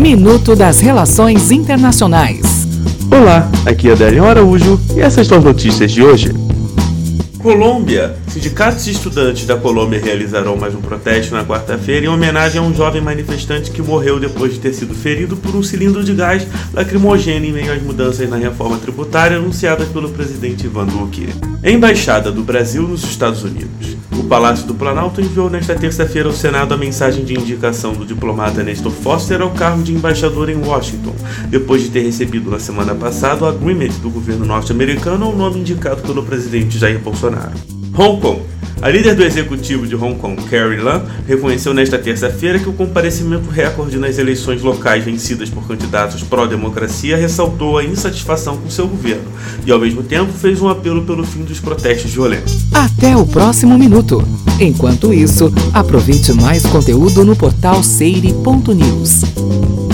Minuto das Relações Internacionais. Olá, aqui é Adélio Araújo e essas são as notícias de hoje. Colômbia. Sindicatos e estudantes da Colômbia realizarão mais um protesto na quarta-feira em homenagem a um jovem manifestante que morreu depois de ter sido ferido por um cilindro de gás lacrimogêneo em meio às mudanças na reforma tributária anunciadas pelo presidente Ivan Duque. Embaixada do Brasil nos Estados Unidos. O Palácio do Planalto enviou nesta terça-feira ao Senado a mensagem de indicação do diplomata Nestor Foster ao cargo de embaixador em Washington, depois de ter recebido na semana passada o agreement do governo norte-americano ao nome indicado pelo presidente Jair Bolsonaro. Hong Kong. A líder do executivo de Hong Kong, Carrie Lam, reconheceu nesta terça-feira que o comparecimento recorde nas eleições locais vencidas por candidatos pró-democracia ressaltou a insatisfação com seu governo e, ao mesmo tempo, fez um apelo pelo fim dos protestos violentos. Até o próximo minuto. Enquanto isso, aproveite mais conteúdo no portal seire.news.